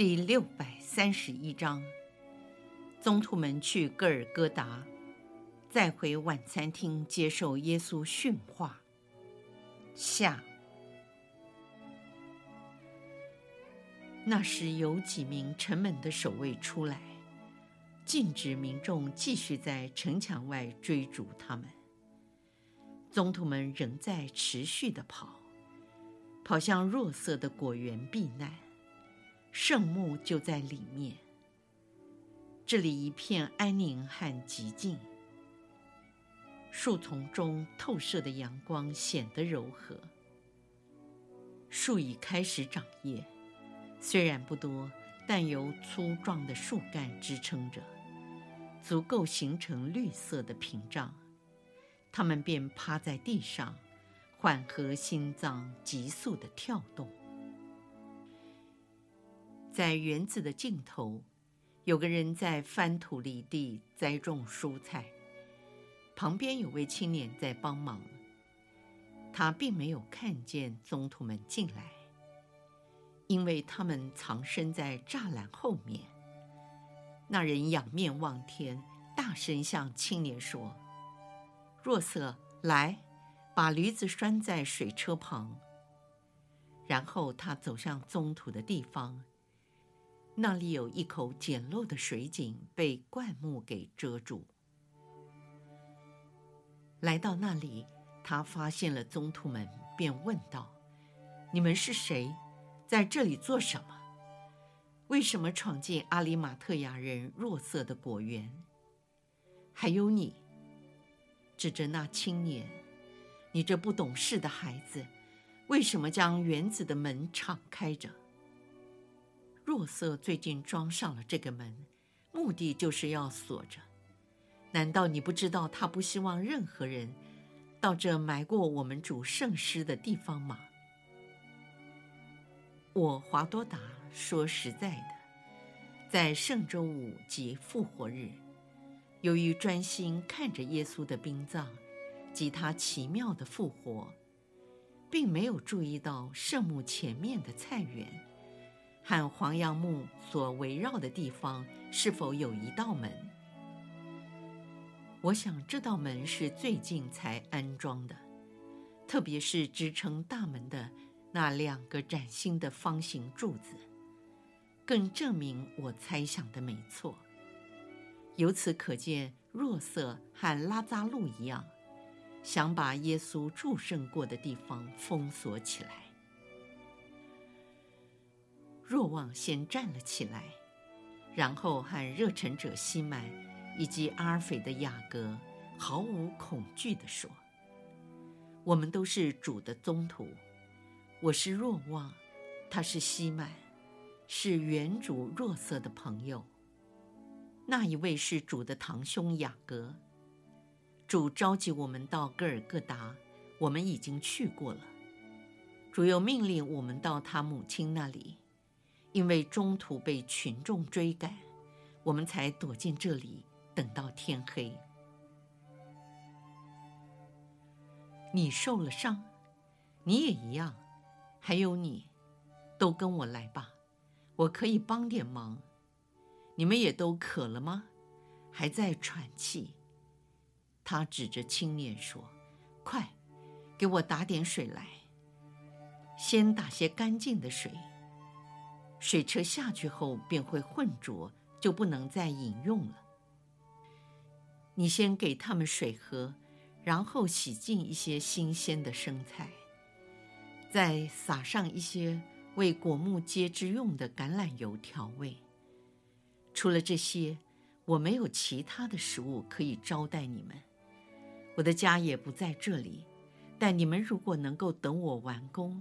第六百三十一章，宗徒们去戈尔戈达，再回晚餐厅接受耶稣训话。下。那时有几名城门的守卫出来，禁止民众继续在城墙外追逐他们。宗徒们仍在持续地跑，跑向弱色的果园避难。圣墓就在里面。这里一片安宁和寂静。树丛中透射的阳光显得柔和。树已开始长叶，虽然不多，但由粗壮的树干支撑着，足够形成绿色的屏障。他们便趴在地上，缓和心脏急速的跳动。在园子的尽头，有个人在翻土犁地栽种蔬菜，旁边有位青年在帮忙。他并没有看见宗徒们进来，因为他们藏身在栅栏后面。那人仰面望天，大声向青年说：“若瑟，来，把驴子拴在水车旁。”然后他走向宗徒的地方。那里有一口简陋的水井，被灌木给遮住。来到那里，他发现了宗徒们，便问道：“你们是谁？在这里做什么？为什么闯进阿里马特亚人弱色的果园？还有你，指着那青年，你这不懂事的孩子，为什么将园子的门敞开着？”若瑟最近装上了这个门，目的就是要锁着。难道你不知道他不希望任何人到这埋过我们主圣尸的地方吗？我华多达说实在的，在圣周五及复活日，由于专心看着耶稣的殡葬及他奇妙的复活，并没有注意到圣墓前面的菜园。和黄杨木所围绕的地方是否有一道门？我想这道门是最近才安装的，特别是支撑大门的那两个崭新的方形柱子，更证明我猜想的没错。由此可见，若瑟和拉扎路一样，想把耶稣祝圣过的地方封锁起来。若望先站了起来，然后和热忱者西曼以及阿尔斐的雅各毫无恐惧地说：“我们都是主的宗徒。我是若望，他是西曼，是原主若瑟的朋友。那一位是主的堂兄雅各。主召集我们到各尔各答，我们已经去过了。主又命令我们到他母亲那里。”因为中途被群众追赶，我们才躲进这里，等到天黑。你受了伤，你也一样，还有你，都跟我来吧，我可以帮点忙。你们也都渴了吗？还在喘气？他指着青年说：“快，给我打点水来，先打些干净的水。”水车下去后便会浑浊，就不能再饮用了。你先给他们水喝，然后洗净一些新鲜的生菜，再撒上一些为果木接枝用的橄榄油调味。除了这些，我没有其他的食物可以招待你们。我的家也不在这里，但你们如果能够等我完工。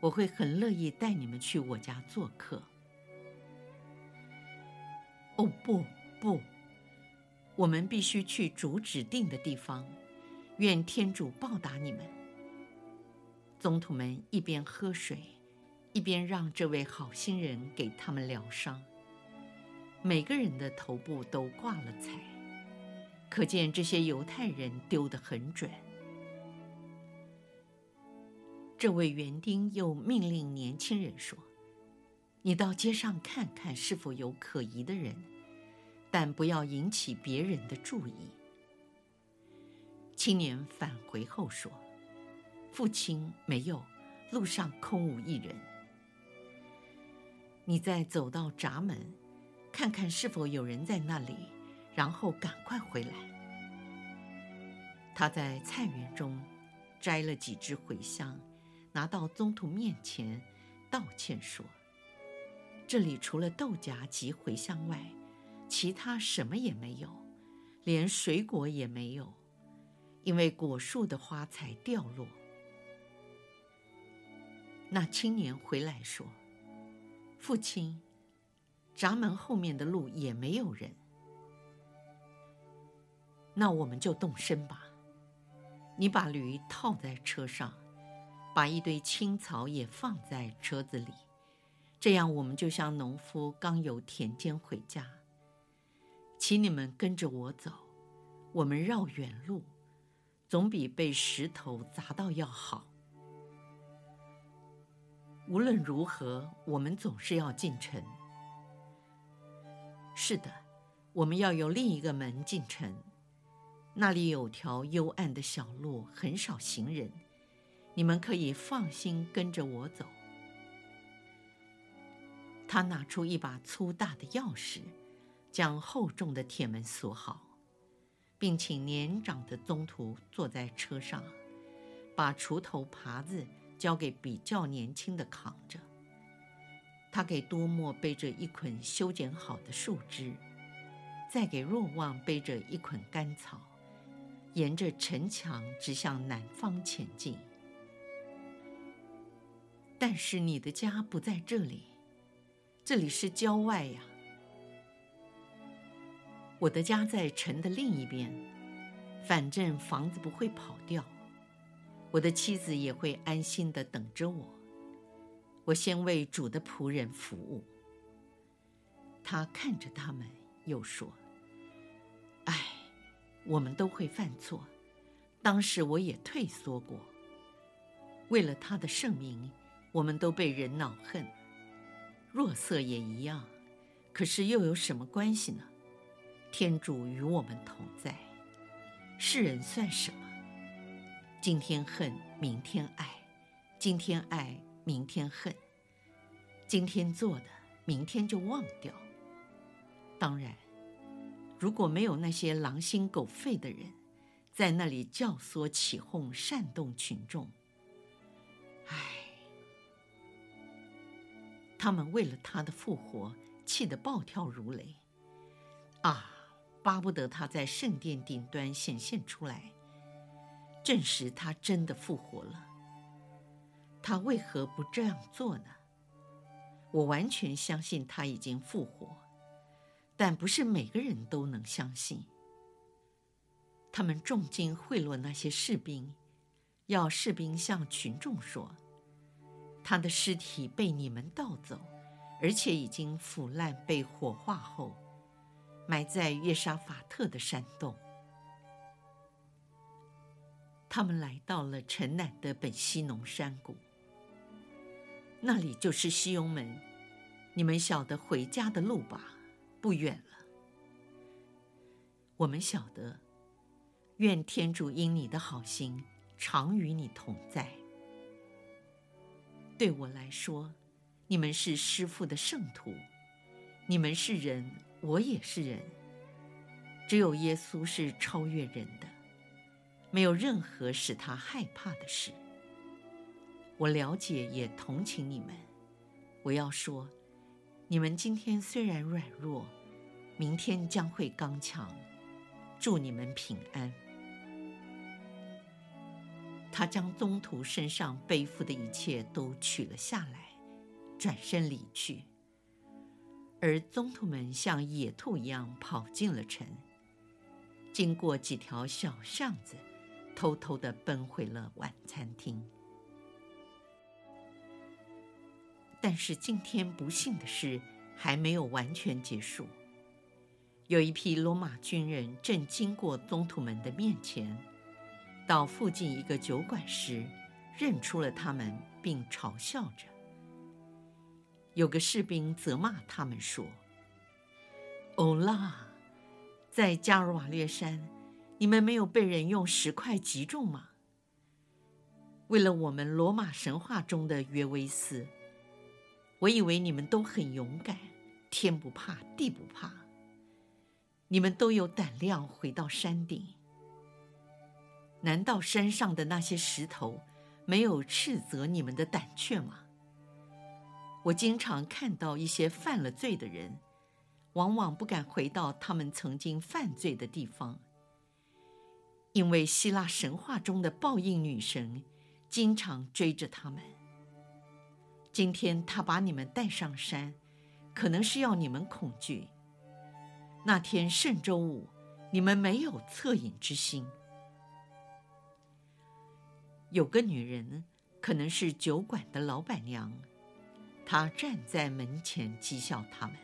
我会很乐意带你们去我家做客。哦，不，不，我们必须去主指定的地方。愿天主报答你们。宗徒们一边喝水，一边让这位好心人给他们疗伤。每个人的头部都挂了彩，可见这些犹太人丢得很准。这位园丁又命令年轻人说：“你到街上看看，是否有可疑的人，但不要引起别人的注意。”青年返回后说：“父亲，没有，路上空无一人。你再走到闸门，看看是否有人在那里，然后赶快回来。”他在菜园中摘了几支茴香。拿到宗徒面前，道歉说：“这里除了豆荚及茴香外，其他什么也没有，连水果也没有，因为果树的花才掉落。”那青年回来说：“父亲，闸门后面的路也没有人，那我们就动身吧。你把驴套在车上。”把一堆青草也放在车子里，这样我们就像农夫刚由田间回家。请你们跟着我走，我们绕远路，总比被石头砸到要好。无论如何，我们总是要进城。是的，我们要由另一个门进城，那里有条幽暗的小路，很少行人。你们可以放心跟着我走。他拿出一把粗大的钥匙，将厚重的铁门锁好，并请年长的宗徒坐在车上，把锄头、耙子交给比较年轻的扛着。他给多莫背着一捆修剪好的树枝，再给若望背着一捆干草，沿着城墙直向南方前进。但是你的家不在这里，这里是郊外呀。我的家在城的另一边，反正房子不会跑掉，我的妻子也会安心的等着我。我先为主的仆人服务。他看着他们，又说：“唉，我们都会犯错，当时我也退缩过，为了他的圣名。”我们都被人恼恨，弱色也一样，可是又有什么关系呢？天主与我们同在，世人算什么？今天恨，明天爱；今天爱，明天恨；今天做的，明天就忘掉。当然，如果没有那些狼心狗肺的人，在那里教唆起哄，煽动群众，唉。他们为了他的复活，气得暴跳如雷，啊，巴不得他在圣殿顶端显现出来，证实他真的复活了。他为何不这样做呢？我完全相信他已经复活，但不是每个人都能相信。他们重金贿赂那些士兵，要士兵向群众说。他的尸体被你们盗走，而且已经腐烂，被火化后，埋在约沙法特的山洞。他们来到了城南的本西农山谷，那里就是西雍门，你们晓得回家的路吧？不远了。我们晓得，愿天主因你的好心，常与你同在。对我来说，你们是师父的圣徒，你们是人，我也是人。只有耶稣是超越人的，没有任何使他害怕的事。我了解也同情你们。我要说，你们今天虽然软弱，明天将会刚强。祝你们平安。他将宗徒身上背负的一切都取了下来，转身离去。而宗徒们像野兔一样跑进了城，经过几条小巷子，偷偷地奔回了晚餐厅。但是今天不幸的事还没有完全结束。有一批罗马军人正经过宗徒们的面前，到附近一个酒馆时，认出了他们，并嘲笑着。有个士兵责骂他们说：“欧拉，在加尔瓦略山，你们没有被人用石块击中吗？为了我们罗马神话中的约维斯。”我以为你们都很勇敢，天不怕地不怕。你们都有胆量回到山顶。难道山上的那些石头没有斥责你们的胆怯吗？我经常看到一些犯了罪的人，往往不敢回到他们曾经犯罪的地方，因为希腊神话中的报应女神经常追着他们。今天他把你们带上山，可能是要你们恐惧。那天圣周五，你们没有恻隐之心。有个女人，可能是酒馆的老板娘，她站在门前讥笑他们。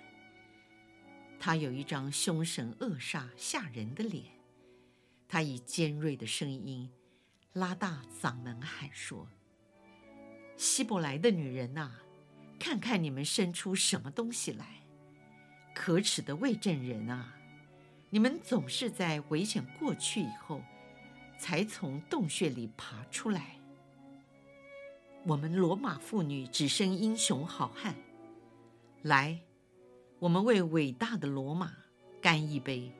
她有一张凶神恶煞、吓人的脸。她以尖锐的声音，拉大嗓门喊说。希伯来的女人呐，看看你们生出什么东西来！可耻的未证人啊，你们总是在危险过去以后，才从洞穴里爬出来。我们罗马妇女只生英雄好汉，来，我们为伟大的罗马干一杯。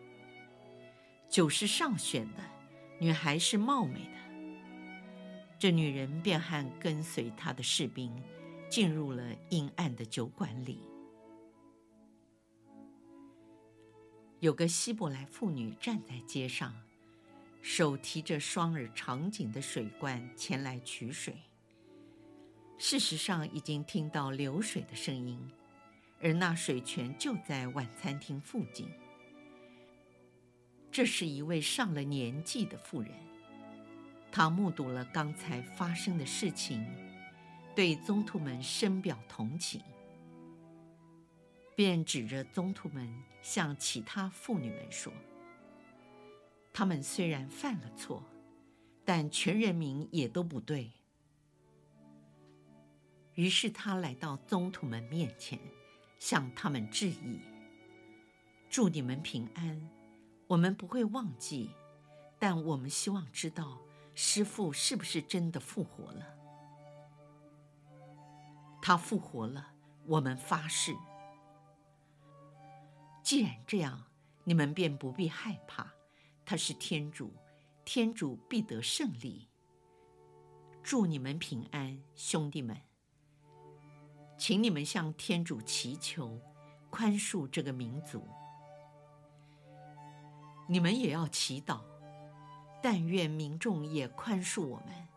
酒是上选的，女孩是貌美的。这女人便和跟随她的士兵进入了阴暗的酒馆里。有个希伯来妇女站在街上，手提着双耳长颈的水罐前来取水。事实上，已经听到流水的声音，而那水泉就在晚餐厅附近。这是一位上了年纪的妇人。她目睹了刚才发生的事情，对宗徒们深表同情，便指着宗徒们向其他妇女们说：“他们虽然犯了错，但全人民也都不对。”于是他来到宗徒们面前，向他们致意：“祝你们平安！我们不会忘记，但我们希望知道。”师父是不是真的复活了？他复活了，我们发誓。既然这样，你们便不必害怕。他是天主，天主必得胜利。祝你们平安，兄弟们。请你们向天主祈求，宽恕这个民族。你们也要祈祷。但愿民众也宽恕我们，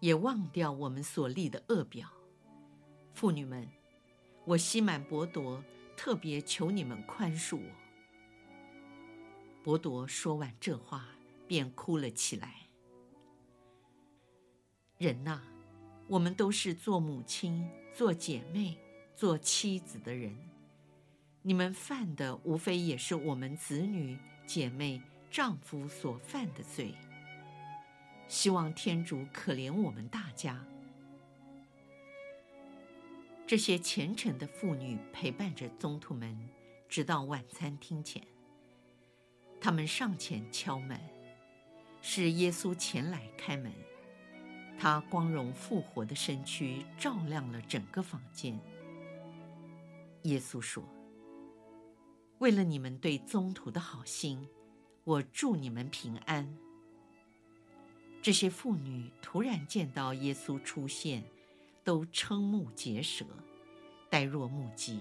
也忘掉我们所立的恶表。妇女们，我西满伯铎特别求你们宽恕我。伯铎说完这话，便哭了起来。人呐，我们都是做母亲、做姐妹、做妻子的人，你们犯的无非也是我们子女、姐妹。丈夫所犯的罪，希望天主可怜我们大家。这些虔诚的妇女陪伴着宗徒们，直到晚餐厅前。他们上前敲门，是耶稣前来开门。他光荣复活的身躯照亮了整个房间。耶稣说：“为了你们对宗徒的好心。”我祝你们平安。这些妇女突然见到耶稣出现，都瞠目结舌，呆若木鸡，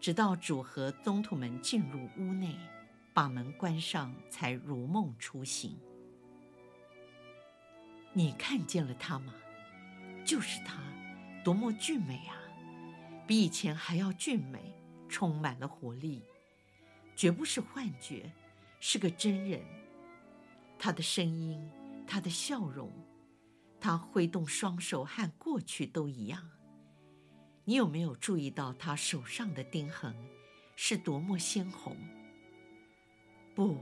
直到主和宗徒们进入屋内，把门关上，才如梦初醒。你看见了她吗？就是她，多么俊美啊！比以前还要俊美，充满了活力，绝不是幻觉，是个真人。他的声音，他的笑容，他挥动双手和过去都一样。你有没有注意到他手上的钉痕是多么鲜红？不，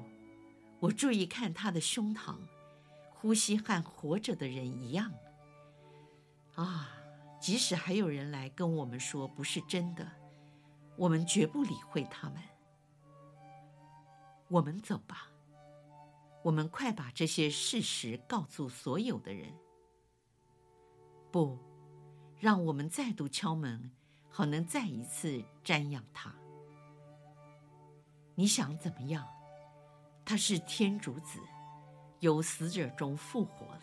我注意看他的胸膛，呼吸和活着的人一样。啊！即使还有人来跟我们说不是真的，我们绝不理会他们。我们走吧，我们快把这些事实告诉所有的人。不，让我们再度敲门，好能再一次瞻仰他。你想怎么样？他是天主子，由死者中复活了。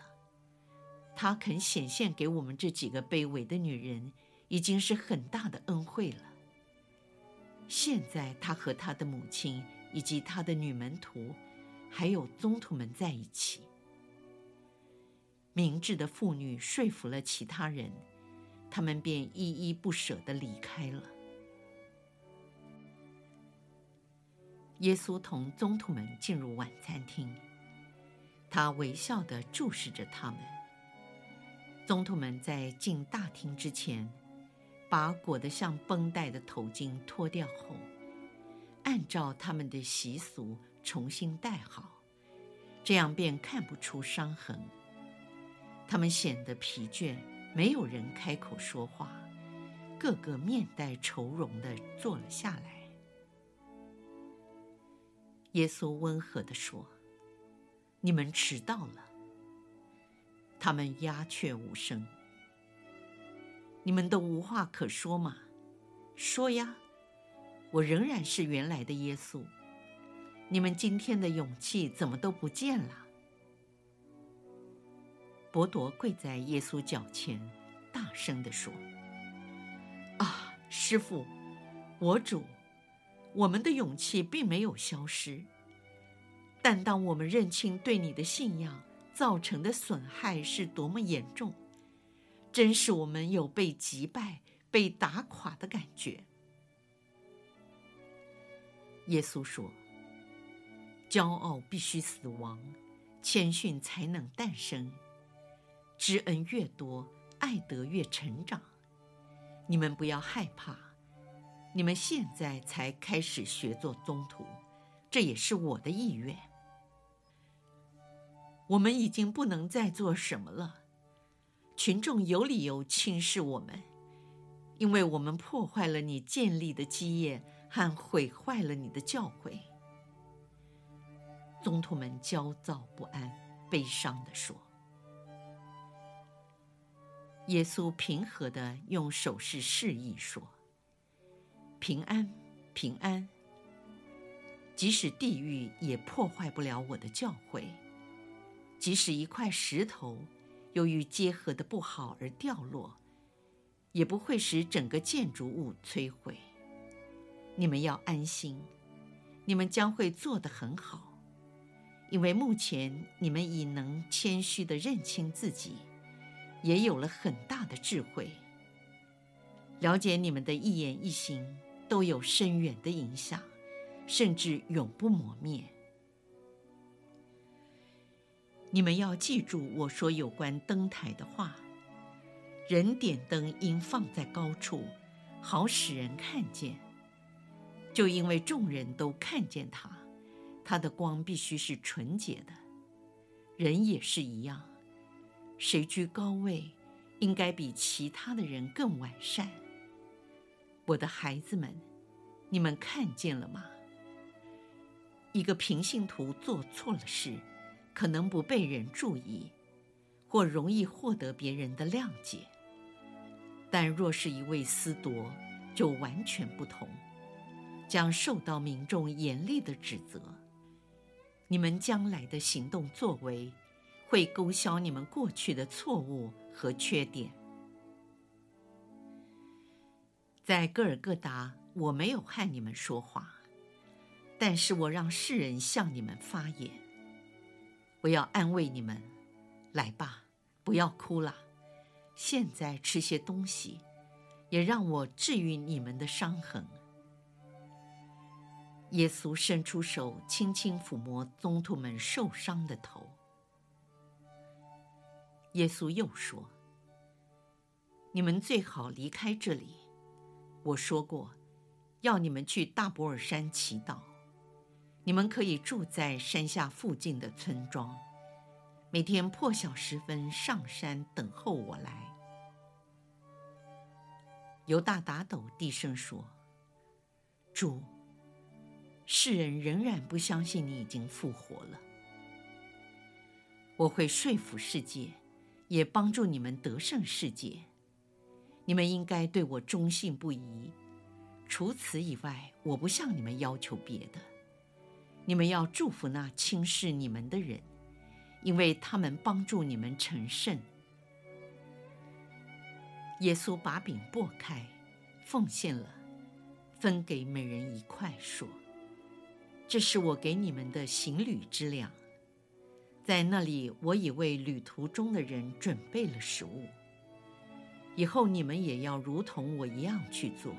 他肯显现给我们这几个卑微的女人，已经是很大的恩惠了。现在他和他的母亲以及他的女门徒，还有宗徒们在一起。明智的妇女说服了其他人，他们便依依不舍地离开了。耶稣同宗徒们进入晚餐厅，他微笑地注视着他们。宗徒们在进大厅之前，把裹得像绷带的头巾脱掉后，按照他们的习俗重新戴好，这样便看不出伤痕。他们显得疲倦，没有人开口说话，个个面带愁容地坐了下来。耶稣温和地说：“你们迟到了。”他们鸦雀无声。你们都无话可说吗？说呀！我仍然是原来的耶稣。你们今天的勇气怎么都不见了？伯铎跪在耶稣脚前，大声地说：“啊，师傅，我主，我们的勇气并没有消失，但当我们认清对你的信仰。”造成的损害是多么严重，真是我们有被击败、被打垮的感觉。耶稣说：“骄傲必须死亡，谦逊才能诞生。知恩越多，爱德越成长。你们不要害怕，你们现在才开始学做宗徒，这也是我的意愿。”我们已经不能再做什么了。群众有理由轻视我们，因为我们破坏了你建立的基业和毁坏了你的教诲。宗徒们焦躁不安，悲伤地说。耶稣平和地用手势示意说：“平安，平安。即使地狱也破坏不了我的教诲。”即使一块石头由于结合的不好而掉落，也不会使整个建筑物摧毁。你们要安心，你们将会做得很好，因为目前你们已能谦虚地认清自己，也有了很大的智慧，了解你们的一言一行都有深远的影响，甚至永不磨灭。你们要记住我说有关灯台的话：人点灯应放在高处，好使人看见。就因为众人都看见他，他的光必须是纯洁的。人也是一样，谁居高位，应该比其他的人更完善。我的孩子们，你们看见了吗？一个平信徒做错了事。可能不被人注意，或容易获得别人的谅解。但若是一位私夺，就完全不同，将受到民众严厉的指责。你们将来的行动作为，会勾销你们过去的错误和缺点。在各尔各答，我没有和你们说话，但是我让世人向你们发言。我要安慰你们，来吧，不要哭了。现在吃些东西，也让我治愈你们的伤痕。耶稣伸出手，轻轻抚摸宗徒们受伤的头。耶稣又说：“你们最好离开这里。我说过，要你们去大博尔山祈祷。你们可以住在山下附近的村庄，每天破晓时分上山等候我来。”犹大打抖，低声说：“主，世人仍然不相信你已经复活了。我会说服世界。”也帮助你们得胜世界。你们应该对我忠信不疑。除此以外，我不向你们要求别的。你们要祝福那轻视你们的人，因为他们帮助你们成圣。耶稣把饼擘开，奉献了，分给每人一块，说：“这是我给你们的行旅之粮。”在那里，我已为旅途中的人准备了食物。以后你们也要如同我一样去做，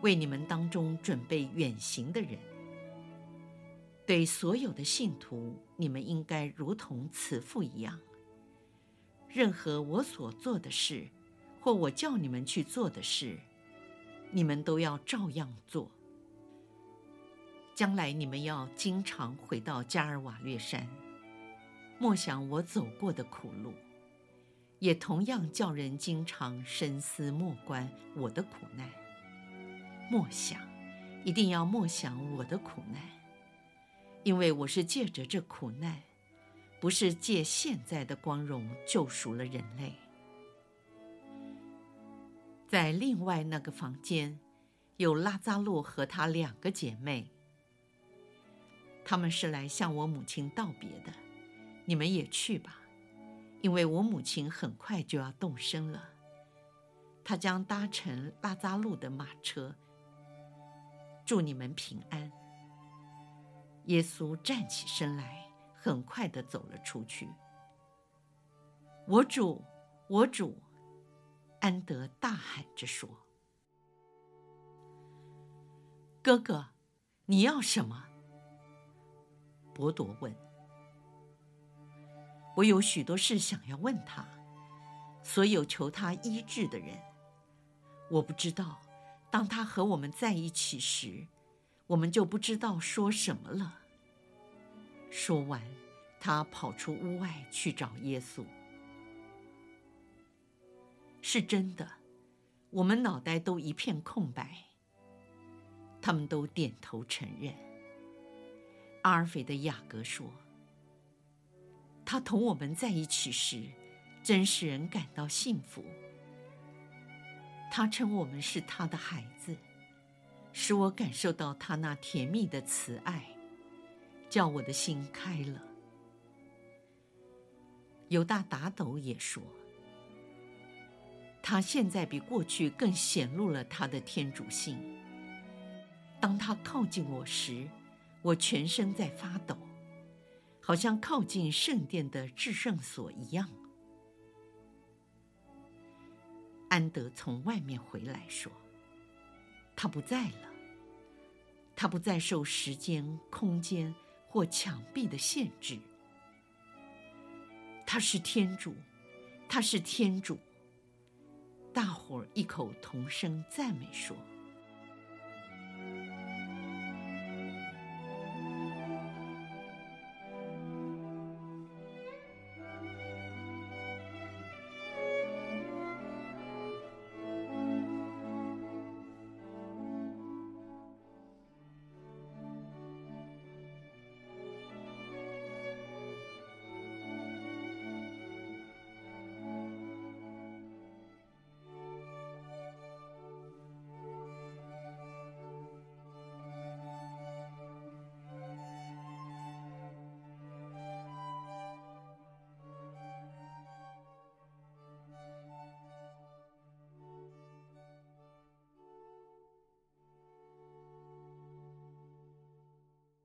为你们当中准备远行的人。对所有的信徒，你们应该如同慈父一样。任何我所做的事，或我叫你们去做的事，你们都要照样做。将来你们要经常回到加尔瓦略山。默想我走过的苦路，也同样叫人经常深思默观我的苦难。默想，一定要默想我的苦难，因为我是借着这苦难，不是借现在的光荣救赎了人类。在另外那个房间，有拉扎洛和她两个姐妹，她们是来向我母亲道别的。你们也去吧，因为我母亲很快就要动身了。她将搭乘拉扎路的马车。祝你们平安。耶稣站起身来，很快地走了出去。我主，我主，安德大喊着说：“哥哥，你要什么？”伯多问。我有许多事想要问他，所有求他医治的人，我不知道，当他和我们在一起时，我们就不知道说什么了。说完，他跑出屋外去找耶稣。是真的，我们脑袋都一片空白。他们都点头承认。阿尔斐的雅各说。他同我们在一起时，真使人感到幸福。他称我们是他的孩子，使我感受到他那甜蜜的慈爱，叫我的心开了。犹大打抖也说，他现在比过去更显露了他的天主性。当他靠近我时，我全身在发抖。好像靠近圣殿的至圣所一样。安德从外面回来说：“他不在了，他不再受时间、空间或墙壁的限制。他是天主，他是天主。”大伙儿异口同声赞美说。